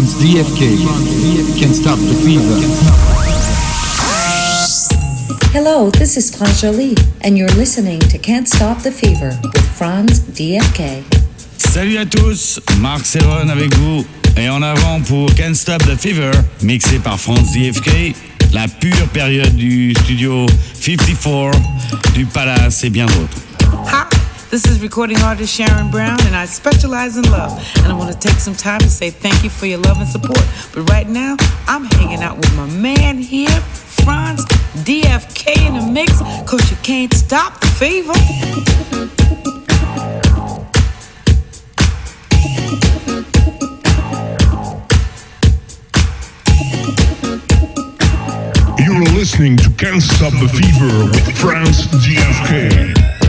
Franz DFK. Can't stop the fever. Hello, this is Franz Jolie, and you're listening to Can't Stop the Fever with Franz DFK. Salut à tous, Marc Serron avec vous. Et en avant pour Can't Stop the Fever, mixé par Franz DFK, la pure période du studio 54, du Palace et bien d'autres. Hi, this is recording artist Sharon Brown, and I specialize in love. And I want to take some time to say thank you for your love and support. But right now, I'm hanging out with my man here, Franz DFK in the mix, cause you can't stop the fever. You're listening to Can't Stop the Fever with Franz DFK.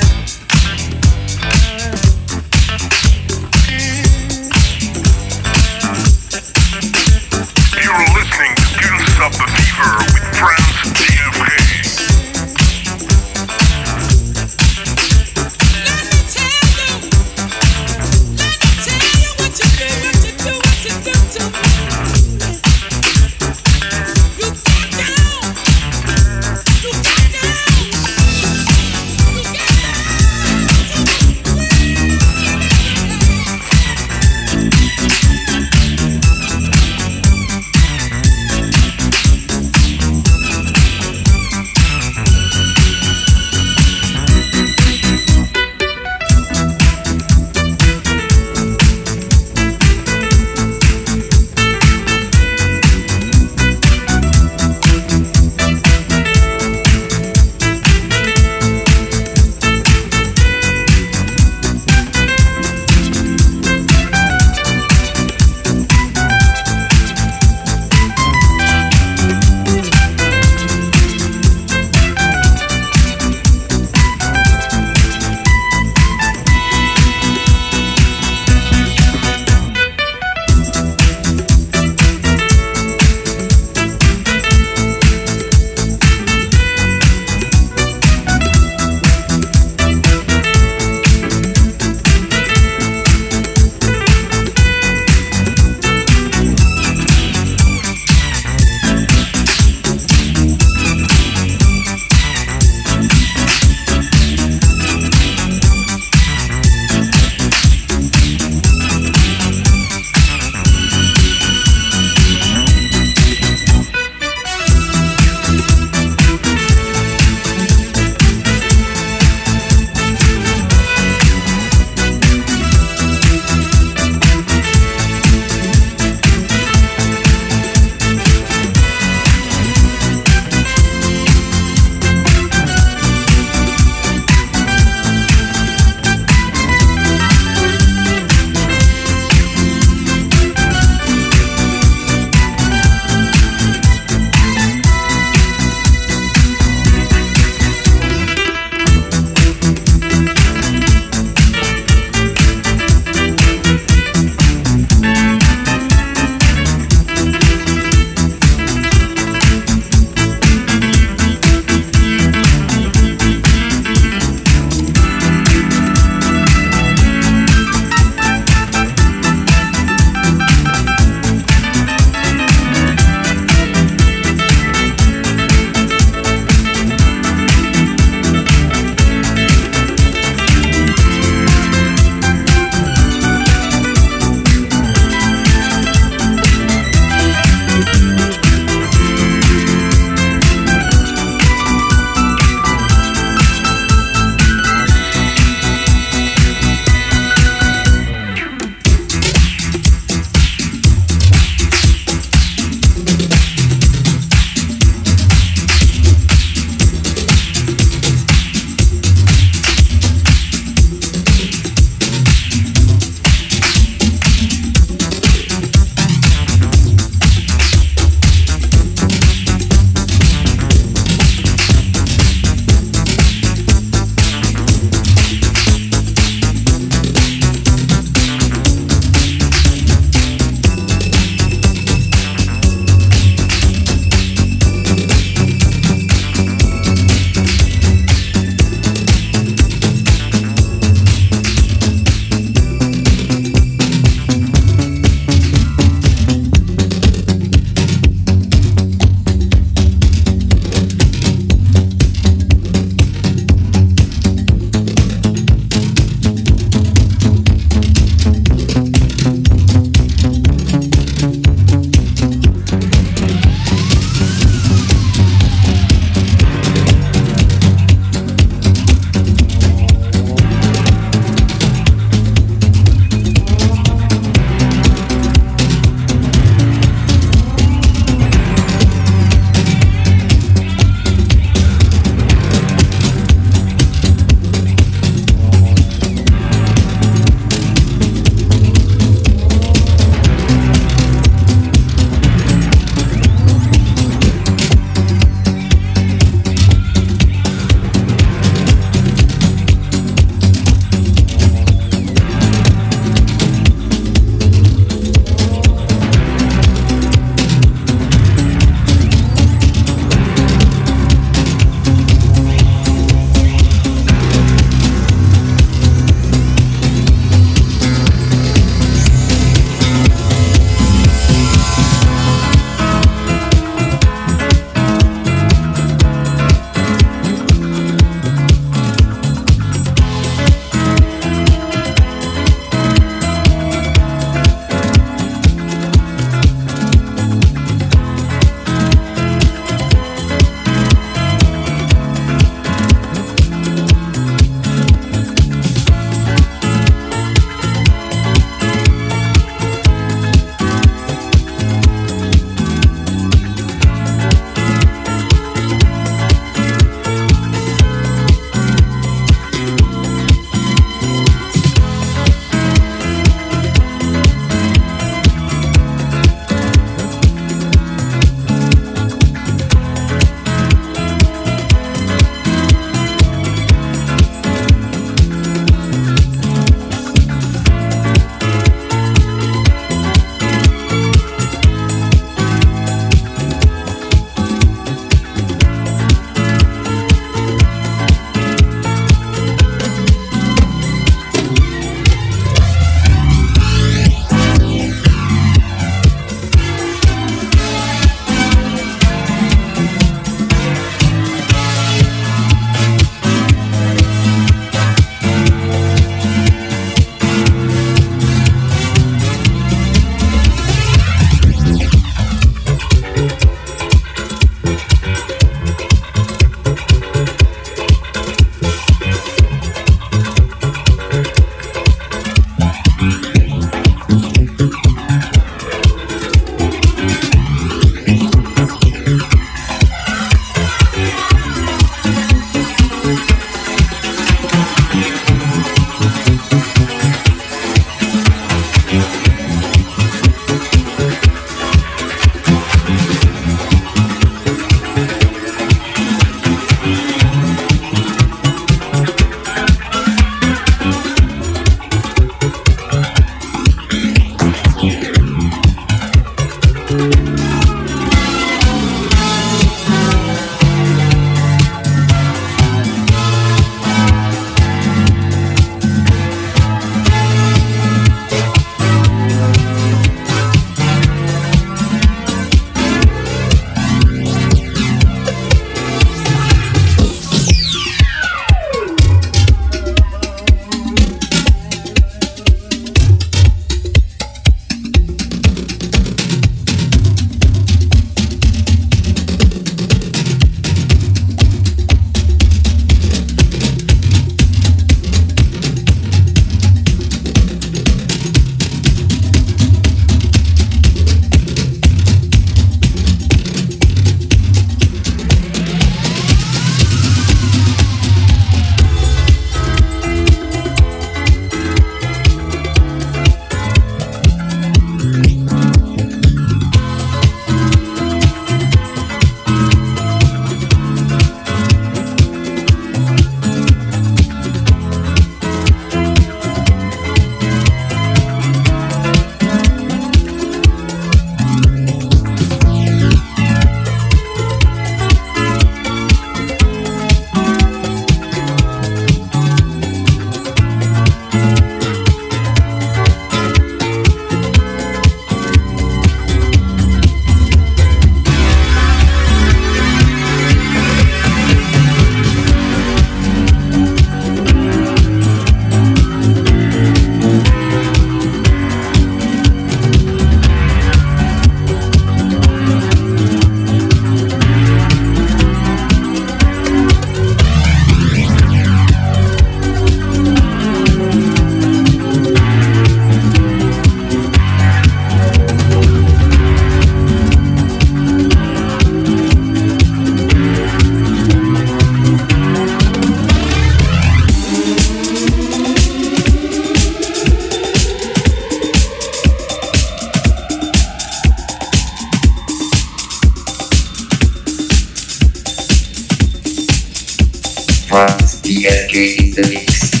Franz DSK in the mix.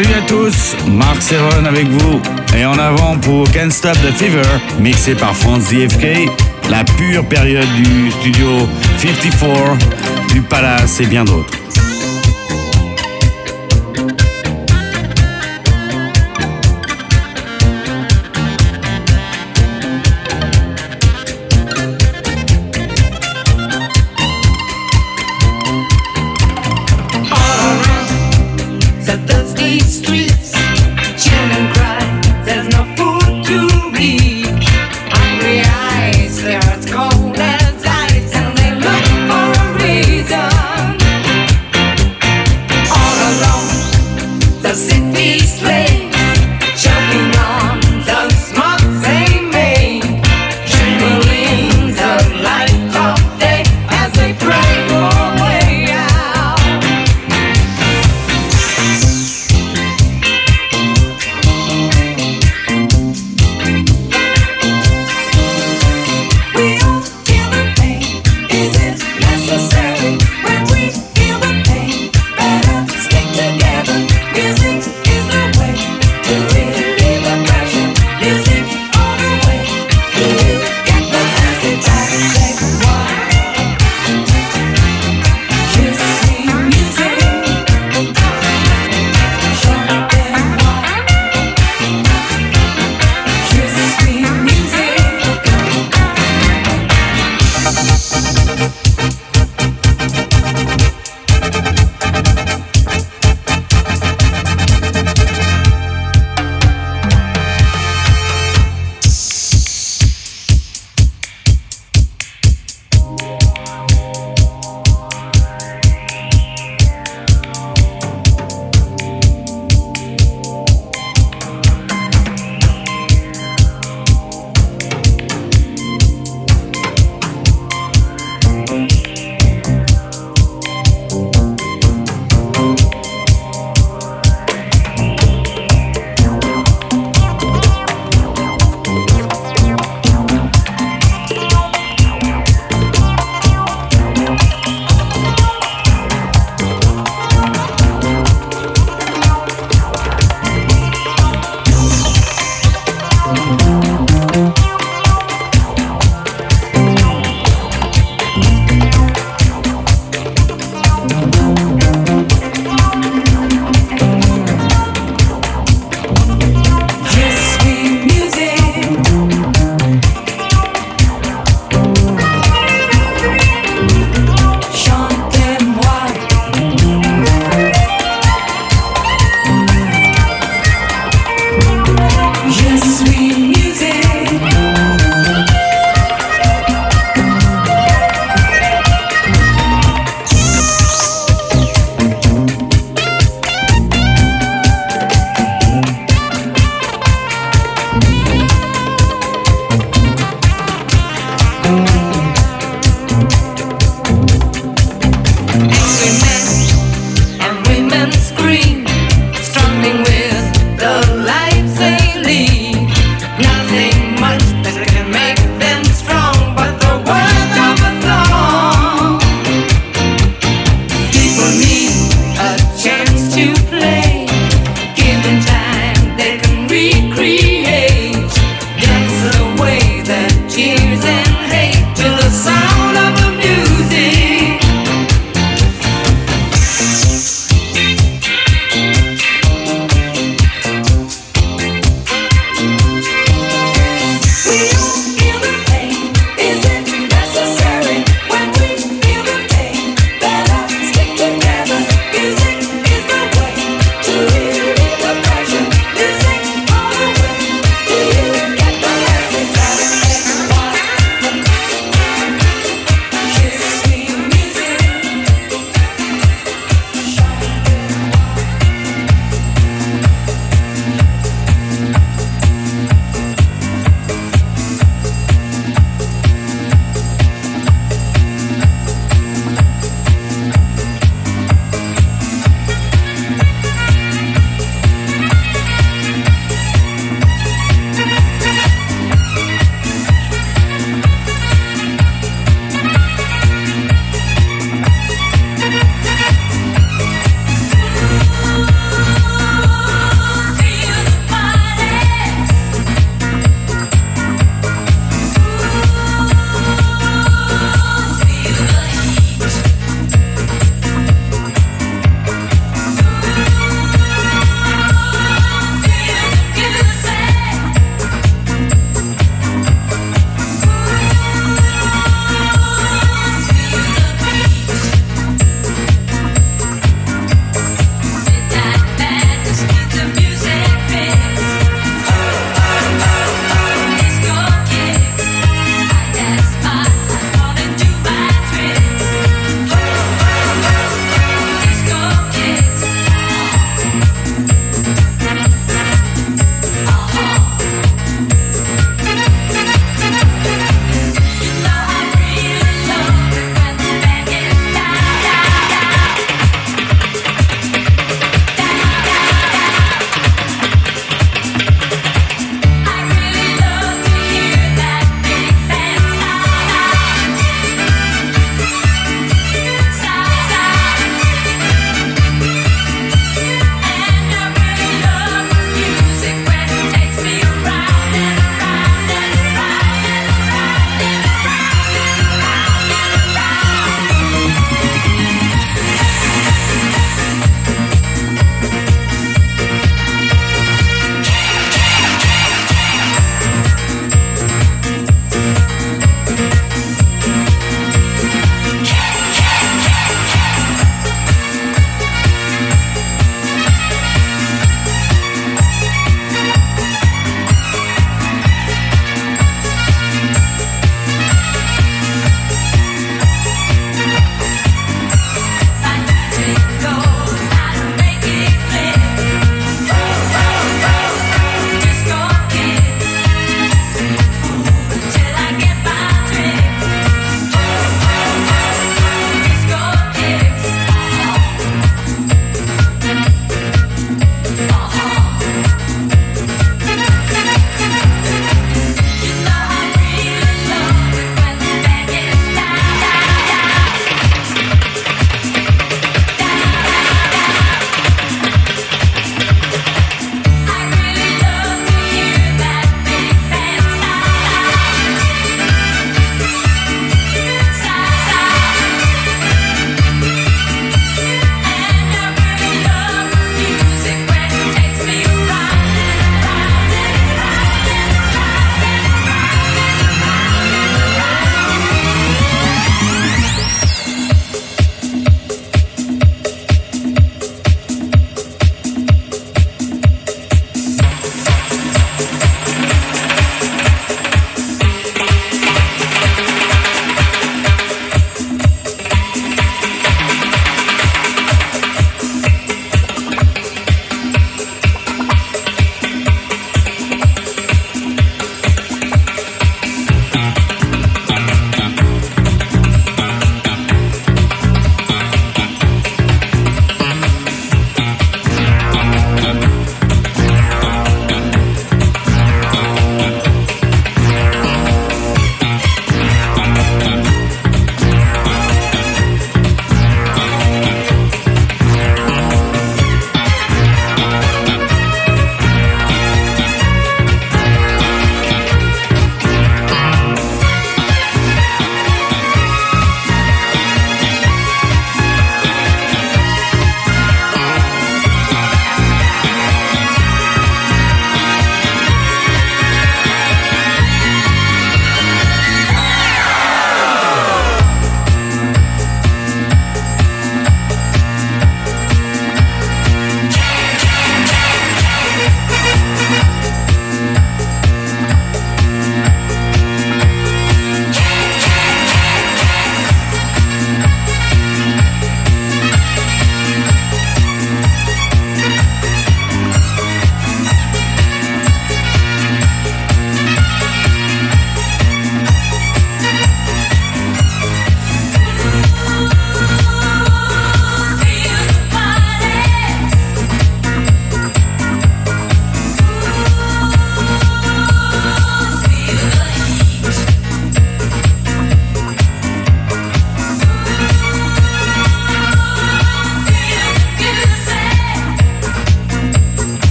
Salut à tous, Marc Serron avec vous. Et en avant pour Can't Stop the Fever, mixé par Franz DFK, la pure période du studio 54, du Palace et bien d'autres.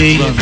You.